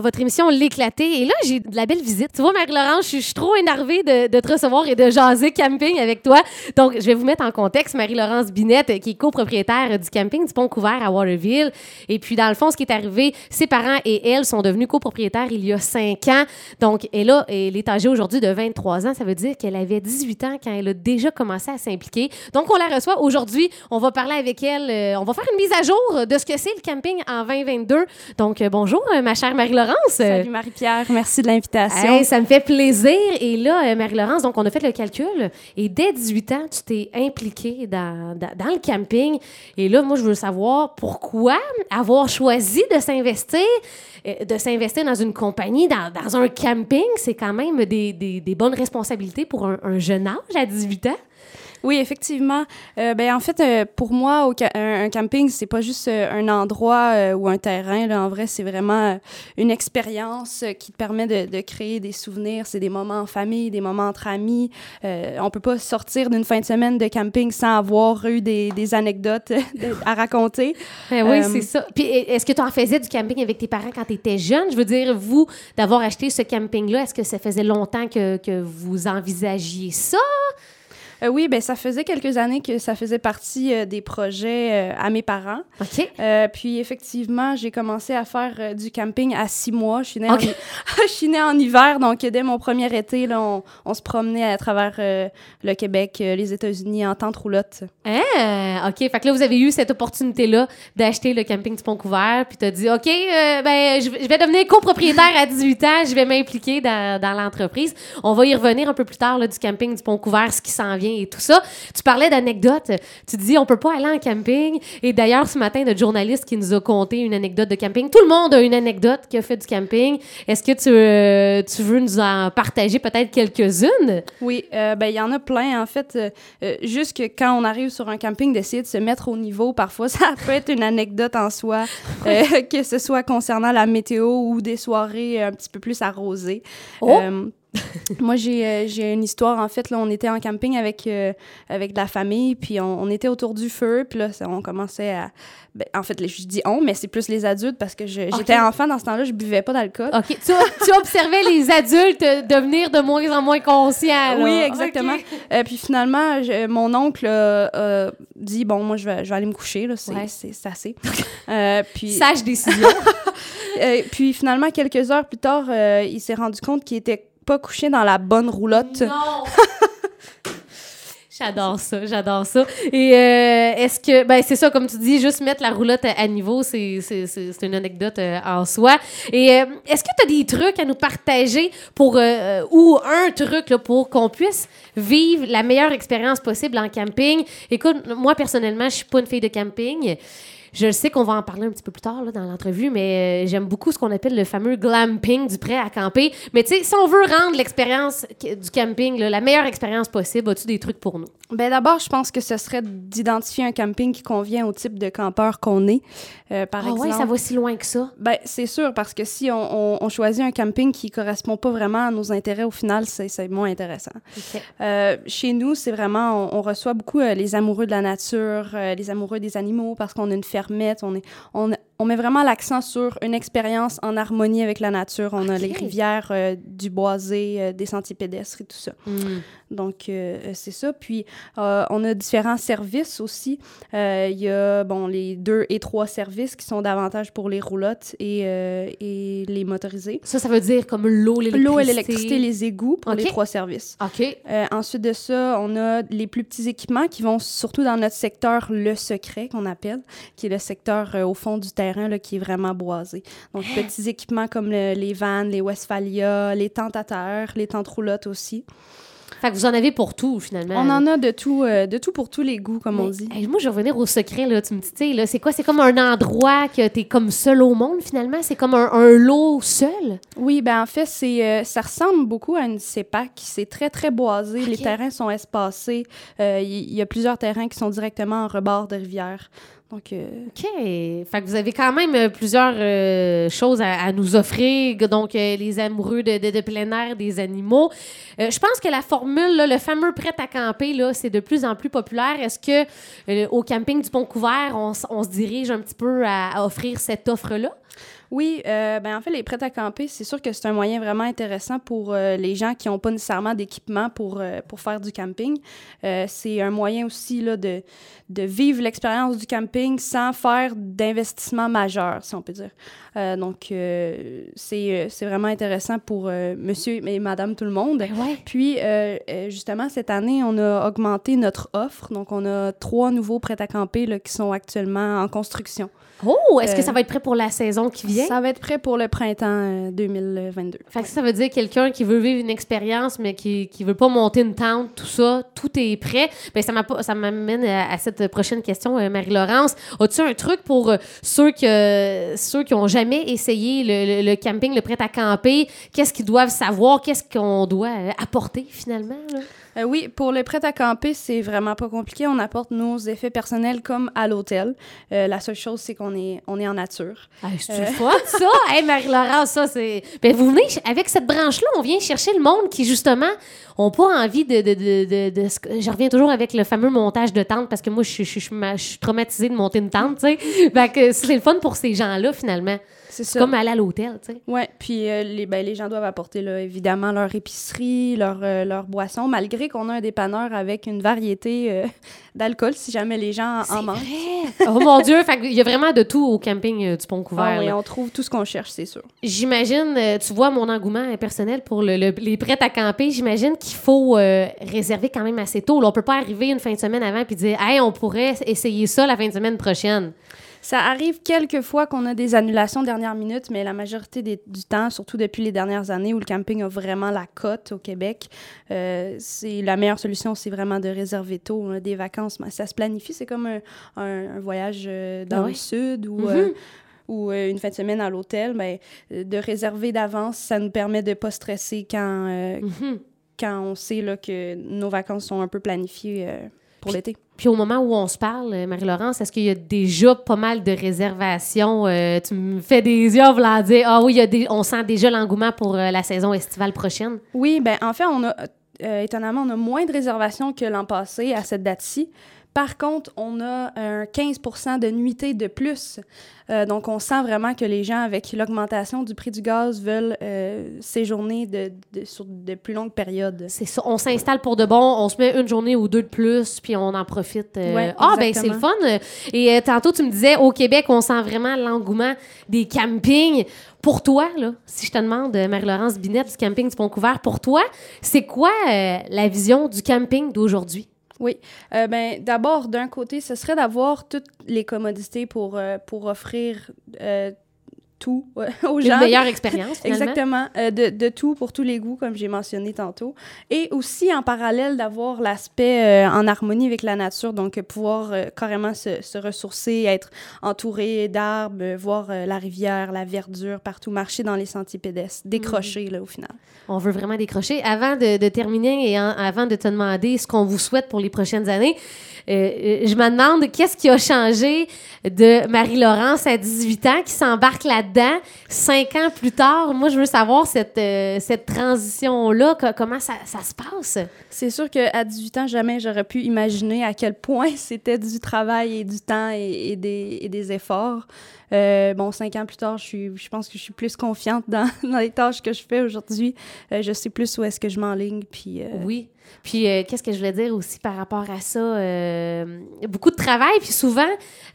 votre émission L'éclaté. Et là, j'ai de la belle visite. Tu vois, Marie-Laurence, je suis- trop énervée de, te recevoir et de jaser camping avec toi. Donc, je vais vous mettre en contexte. Marie-Laurence Binette, qui est copropriétaire du camping du Pont-Couvert à Waterville. Et puis, dans le fond, ce qui est arrivé, ses parents et elle sont devenus copropriétaires il y a cinq ans. Donc, elle est âgée aujourd'hui de 23 ans. Ça veut dire qu'elle avait 18 ans quand elle a déjà commencé à s'impliquer. Donc, on la reçoit aujourd'hui. On va parler avec elle. euh, on va faire une mise à jour de ce que c'est le camping en 2022. Donc, euh, bonjour, euh, ma chère Marie-Laurence. Salut Marie-Pierre, merci de l'invitation. Hey, ça me fait plaisir. Et là, euh, Marie-Laurence, donc on a fait le calcul. Et dès 18 ans, tu t'es impliquée dans, dans, dans le camping. Et là, moi, je veux savoir pourquoi avoir choisi de s'investir, euh, de s'investir dans une compagnie, dans, dans un camping. C'est quand même des, des, des bonnes responsabilités pour un, un jeune âge à 18 ans. Oui, effectivement. Euh, ben, en fait, euh, pour moi, au ca- un, un camping, c'est pas juste euh, un endroit ou un terrain. Là. En vrai, c'est vraiment une expérience qui te permet de, de créer des souvenirs. C'est des moments en famille, des moments entre amis. On peut pas sortir d'une fin de semaine de camping sans avoir eu des, des anecdotes à raconter. Ben oui, c'est ça. Puis e- est-ce que tu en faisais du camping avec tes parents quand tu étais jeune? Je veux dire, vous, d'avoir acheté ce camping-là, est-ce que ça faisait longtemps que, que vous envisagiez ça? Euh, oui, ben ça faisait quelques années que ça faisait partie euh, des projets euh, à mes parents. OK. Puis effectivement, j'ai commencé à faire du camping à six mois. Je suis née, en, je suis née en hiver, donc dès mon premier été, là, on, on se promenait à travers le Québec, les États-Unis en tente roulotte. Ah, OK. Fait que là, vous avez eu cette opportunité-là d'acheter le camping du Pont-Couvert, puis t'as dit, OK, ben, je vais je vais devenir copropriétaire à 18 ans, je vais m'impliquer dans, dans l'entreprise. On va y revenir un peu plus tard, là, du camping du Pont-Couvert, ce qui s'en vient et tout ça. Tu parlais d'anecdotes. Tu dis, on peut pas aller en camping. Et d'ailleurs, ce matin, notre journaliste qui nous a conté une anecdote de camping. Tout le monde a une anecdote qui a fait du camping. Est-ce que tu, euh, tu veux nous en partager peut-être quelques-unes? Oui, euh, ben il y en a plein en fait. euh, euh, juste que quand on arrive sur un camping, d'essayer de se mettre au niveau, parfois ça peut être une anecdote en soi, que ce soit concernant la météo ou des soirées un petit peu plus arrosées. Oh! Moi, j'ai euh, j'ai une histoire, en fait, là, on était en camping avec, euh, avec de la famille, puis on, on était autour du feu, puis là, on commençait à... ben, en fait, je dis on, mais c'est plus les adultes, parce que j'étais enfant dans ce temps-là, je buvais pas d'alcool. OK. Tu, tu observais les adultes devenir de moins en moins conscients. là. Oui, exactement. OK. Euh, puis finalement, je- mon oncle euh, dit bon, moi je vais, je vais aller me coucher là, c'est Ouais. assez. Puis Sage décision. puis finalement quelques heures plus tard, il s'est rendu compte qu'il était pas couché dans la bonne roulotte. non. J'adore ça, j'adore ça. Et euh, est-ce que, ben c'est ça, comme tu dis, juste mettre la roulotte à, à niveau, c'est une anecdote euh, en soi. Et euh, est-ce que tu as des trucs à nous partager pour, ou un truc là, pour qu'on puisse vivre la meilleure expérience possible en camping? Écoute, moi personnellement, je suis pas une fille de camping. Je sais qu'on va en parler un petit peu plus tard là, dans l'entrevue, mais euh, j'aime beaucoup ce qu'on appelle le fameux glamping du prêt à camper. Mais tu sais, si on veut rendre l'expérience du camping là, la meilleure expérience possible, as-tu des trucs pour nous? Ben d'abord, je pense que ce serait d'identifier un camping qui convient au type de campeur qu'on est. Euh, par Ah exemple, ouais, ça va si loin que ça. Ben, c'est sûr, parce que si on, on- on choisit un camping qui correspond pas vraiment à nos intérêts, au final, c'est moins intéressant. Euh, chez nous, c'est vraiment, on, on reçoit beaucoup euh, les amoureux de la nature, les amoureux des animaux, parce qu'on a une on, est, on, on met vraiment l'accent sur une expérience en harmonie avec la nature. On a les rivières, euh, du boisé, euh, des sentiers pédestres et tout ça. Hmm. Donc, euh, c'est ça. Puis, on a différents services aussi. Il y a, bon, les deux et trois services qui sont davantage pour les roulottes et, et les motorisés. Ça, ça veut dire comme l'eau, l'électricité. L'eau et l'électricité, les égouts pour Ok. les trois services. OK. Ensuite de ça, on a les plus petits équipements qui vont surtout dans notre secteur le secret qu'on appelle, qui est le secteur au fond du terrain là, qui est vraiment boisé. Donc petits équipements comme le- les vannes, les Westphalia, les tentes à terre, les tentes roulottes aussi. Fait que vous en avez pour tout, finalement. On en a de tout, euh, de tout pour tous les goûts, comme on dit. hey, moi, je vais revenir au secret, là. Tu me dis, là, c'est quoi? C'est comme un endroit que t'es comme seul au monde, finalement? C'est comme un, un lot seul? Oui, ben en fait, c'est euh, ça ressemble beaucoup à une CEPAC. C'est très, très boisé. Les terrains sont espacés. Euh, Il il y, a plusieurs terrains qui sont directement en rebord de rivière. Donc, euh, OK. Fait que vous avez quand même euh, plusieurs euh, choses à, nous offrir. Donc, les amoureux de, plein air, des animaux. Je pense que la formule, le fameux prêt à camper, là, c'est de plus en plus populaire. Est-ce que au camping du Pont-Couvert, on, s- on se dirige un petit peu à offrir cette offre-là? Oui, euh, ben en fait, les prêts à camper, c'est sûr que c'est un moyen vraiment intéressant pour euh, les gens qui n'ont pas nécessairement d'équipement pour, euh, pour faire du camping. C'est un moyen aussi là, de, de vivre l'expérience du camping sans faire d'investissement majeur, si on peut dire. Donc, c'est c'est vraiment intéressant pour monsieur et madame tout le monde. Ben ouais. Puis, justement, cette année, on a augmenté notre offre. Donc, on a trois nouveaux prêts à camper là, qui sont actuellement en construction. Oh, est-ce que ça va être prêt pour la saison qui vient? Ça va être prêt pour le printemps euh, 2022. Fait que ça veut dire quelqu'un qui veut vivre une expérience, mais qui, qui veut pas monter une tente, tout ça, tout est prêt. Ben, ça m'a pas- ça m'amène à, à cette prochaine question, euh, Marie-Laurence. As-tu un truc pour euh, ceux, que, ceux qui ont jamais essayé le, le- le camping, le prêt à camper? Qu'est-ce qu'ils doivent savoir? Qu'est-ce qu'on doit euh, apporter finalement? là? Euh, oui, pour le prêt à camper, c'est vraiment pas compliqué. On apporte nos effets personnels comme à l'hôtel. Euh, la seule chose, c'est qu'on est, on est en nature. Ah, c'est fun, ça! hey, Marie-Laurence, ça, c'est. Ben, vous venez, avec cette branche-là, on vient chercher le monde qui, justement, ont pas envie de. de, de, de, Je reviens toujours avec le fameux montage de tente parce que moi, je, suis- je, suis- je, suis ma- je suis traumatisée de monter une tente, tu sais. C'est le fun pour ces gens-là, finalement. C'est comme aller à l'hôtel, tu sais. Ouais, puis euh, les, ben, les gens doivent apporter là, évidemment leur épicerie, leur, euh, leur boisson, malgré qu'on a un dépanneur avec une variété euh, d'alcool si jamais les gens en manquent. vrai! oh mon Dieu! Qu'il y a vraiment de tout au camping du Pont-Couvert. Ah oui, on trouve tout ce qu'on cherche, c'est sûr. J'imagine, tu vois mon engouement personnel pour le- le- les prêts à camper, j'imagine qu'il faut réserver quand même assez tôt. Là, on peut pas arriver une fin de semaine avant puis dire Hey, on pourrait essayer ça la fin de semaine prochaine. Ça arrive quelques fois qu'on a des annulations dernière minute, mais la majorité des- du temps, surtout depuis les dernières années où le camping a vraiment la cote au Québec, euh, c'est la meilleure solution, c'est vraiment de réserver tôt On a des vacances. mais Ça se planifie, c'est comme un, un- un voyage euh, dans Ah le sud ou, Mhm. euh, ou euh, une fin de semaine à l'hôtel. Euh, de réserver d'avance, ça nous permet de pas stresser quand, euh, Mhm. quand on sait là, que nos vacances sont un peu planifiées pour l'été. Puis au moment où on se parle, euh, Marie-Laurence, est-ce qu'il y a déjà pas mal de réservations? Euh, tu me fais des yeux en voulant dire Ah oui, il y a des, on sent déjà l'engouement pour euh, la saison estivale prochaine? Oui, ben en fait, on a euh, étonnamment, on a moins de réservations que l'an passé à cette date-ci. Par contre, on a un 15% de nuitées de plus. Euh, donc, on sent vraiment que les gens, avec l'augmentation du prix du gaz, veulent euh, séjourner de, de- sur de plus longues périodes. C'est ça. On s'installe pour de bon, on se met une journée ou deux de plus, puis on en profite. euh. Ouais, ah, ben c'est le fun. Et tantôt, tu me disais, au Québec, on sent vraiment l'engouement des campings. Pour toi, là, si je te demande, Marie-Laurence Binette du camping du Pont-Couvert, pour toi, c'est quoi la vision du camping d'aujourd'hui? Oui. Euh, ben, D'abord, d'un côté, ce serait d'avoir toutes les commodités pour, euh, offrir euh, tout aux Une gens. meilleure expérience. Exactement, euh, de, de tout pour tous les goûts, comme j'ai mentionné tantôt. Et aussi, en parallèle, d'avoir l'aspect euh, en harmonie avec la nature, donc euh, pouvoir euh, carrément se, se ressourcer, être entouré d'arbres, voir la rivière, la verdure partout, marcher dans les sentiers pédestres, décrocher, là, au final. On veut vraiment décrocher. Avant de, de terminer et en- avant de te demander ce qu'on vous souhaite pour les prochaines années, euh, euh, je me demande qu'est-ce qui a changé de Marie-Laurence à 18 ans qui s'embarque là-dedans cinq ans plus tard? Moi, je veux savoir cette, euh, cette transition-là, co- comment ça, ça se passe? C'est sûr qu'à 18 ans, jamais j'aurais pu imaginer à quel point c'était du travail et du temps et, et des, et des efforts. Euh, bon, cinq ans plus tard, je, suis, je pense que je suis plus confiante dans, dans les tâches que je fais aujourd'hui. Je sais plus où est-ce que je m'enligne. Puis, Oui. Puis, euh, qu'est-ce que je voulais dire aussi par rapport à ça? Euh, beaucoup de travail, puis souvent,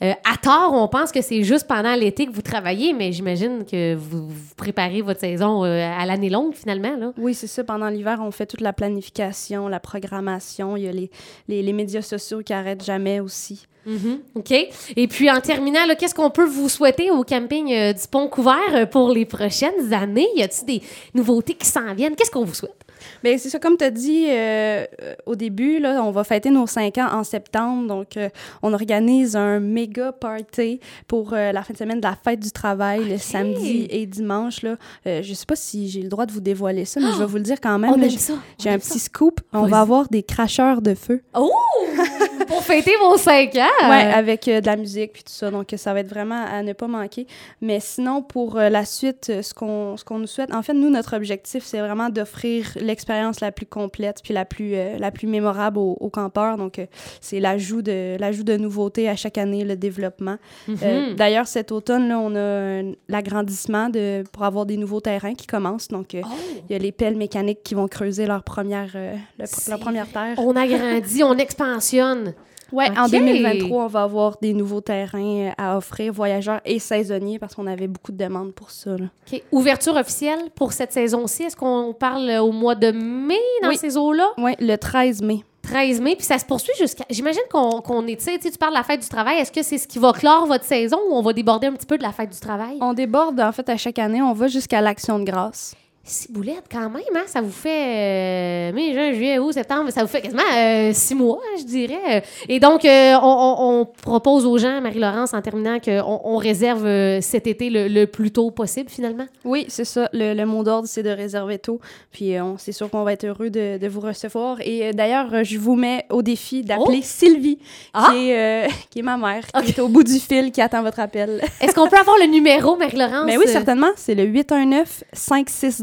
euh, à tort, on pense que c'est juste pendant l'été que vous travaillez, mais j'imagine que vous, vous préparez votre saison à l'année longue, finalement. Là. Oui, c'est ça. Pendant l'hiver, on fait toute la planification, la programmation. Il y a les, les, les médias sociaux qui arrêtent jamais aussi. Mhm. OK. Et puis, en terminant, qu'est-ce qu'on peut vous souhaiter au camping euh, du Pont-Couvert euh, pour les prochaines années? Y a-t-il des nouveautés qui s'en viennent? Qu'est-ce qu'on vous souhaite? Bien, c'est ça, comme tu as dit euh, au début, là, on va fêter nos cinq ans en septembre. Donc, euh, on organise un méga party pour euh, la fin de semaine de la fête du travail, le samedi et dimanche. Là. Je sais pas si j'ai le droit de vous dévoiler ça, mais je vais vous le dire quand même. j'ai- un ça. petit scoop. On va avoir des cracheurs de feu. Oh! pour fêter vos cinq ans. Ouais, avec euh, de la musique puis tout ça. Donc, ça va être vraiment à ne pas manquer. Mais sinon, pour euh, la suite, euh, ce qu'on ce qu'on nous souhaite, en fait, nous, notre objectif, c'est vraiment d'offrir l'expérience la plus complète puis la plus, euh, la plus mémorable aux, aux campeurs. Donc, c'est l'ajout de, l'ajout de nouveautés à chaque année, le développement. Mhm. D'ailleurs, cet automne, là, on a l'agrandissement de, pour avoir des nouveaux terrains qui commencent. Donc, Oh, il y a les pelles mécaniques qui vont creuser leur première, leur première terre. on agrandit, on expansionne. Ouais, en Ok. 2023, on va avoir des nouveaux terrains euh, à offrir, voyageurs et saisonniers, parce qu'on avait beaucoup de demandes pour ça. là. OK. Ouverture officielle pour cette saison-ci. Est-ce qu'on parle euh, au mois de mai dans Oui. ces eaux-là? Ouais, le 13 mai. 13 mai, puis ça se poursuit jusqu'à. J'imagine qu'on qu'on est, tu sais, tu parles de la fête du travail. Est-ce que c'est ce qui va clore votre saison ou on va déborder un petit peu de la fête du travail? On déborde, en fait, à chaque année, on va jusqu'à l'Action de grâce. Six boulettes, quand même, hein? Ça vous fait euh, mai, juin, juillet, août, septembre, ça vous fait quasiment euh, six mois, je dirais. Et donc, euh, on, propose aux gens, Marie-Laurence, en terminant, qu'on on réserve euh, cet été le, le plus tôt possible, finalement? Oui, c'est ça. Le, le mot d'ordre, c'est de réserver tôt. Puis euh, c'est sûr qu'on va être heureux de, de vous recevoir. Et d'ailleurs, je vous mets au défi d'appeler Sylvie, Ah! qui, est, qui est ma mère, qui est au bout du fil, qui attend votre appel. Est-ce qu'on peut avoir le numéro, Marie-Laurence? Mais oui, certainement. C'est le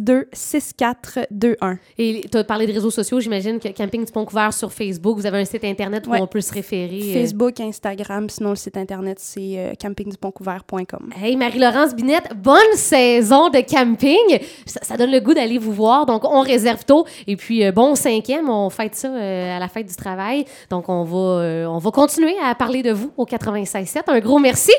819-562-6421. Et tu as parlé de réseaux sociaux, j'imagine que Camping du Pont-Couvert sur Facebook, vous avez un site internet où Ouais. on peut se référer. euh. Facebook, Instagram, sinon le site internet, c'est euh, campingdupontcouvert.com. Hey, Marie-Laurence Binette, bonne saison de camping. Ça, ça donne le goût d'aller vous voir. Donc, on réserve tôt. Et puis, euh, bon cinquième, on fête ça euh, à la fête du travail. Donc, on va, euh, on va continuer à parler de vous au 96.7. Un gros merci.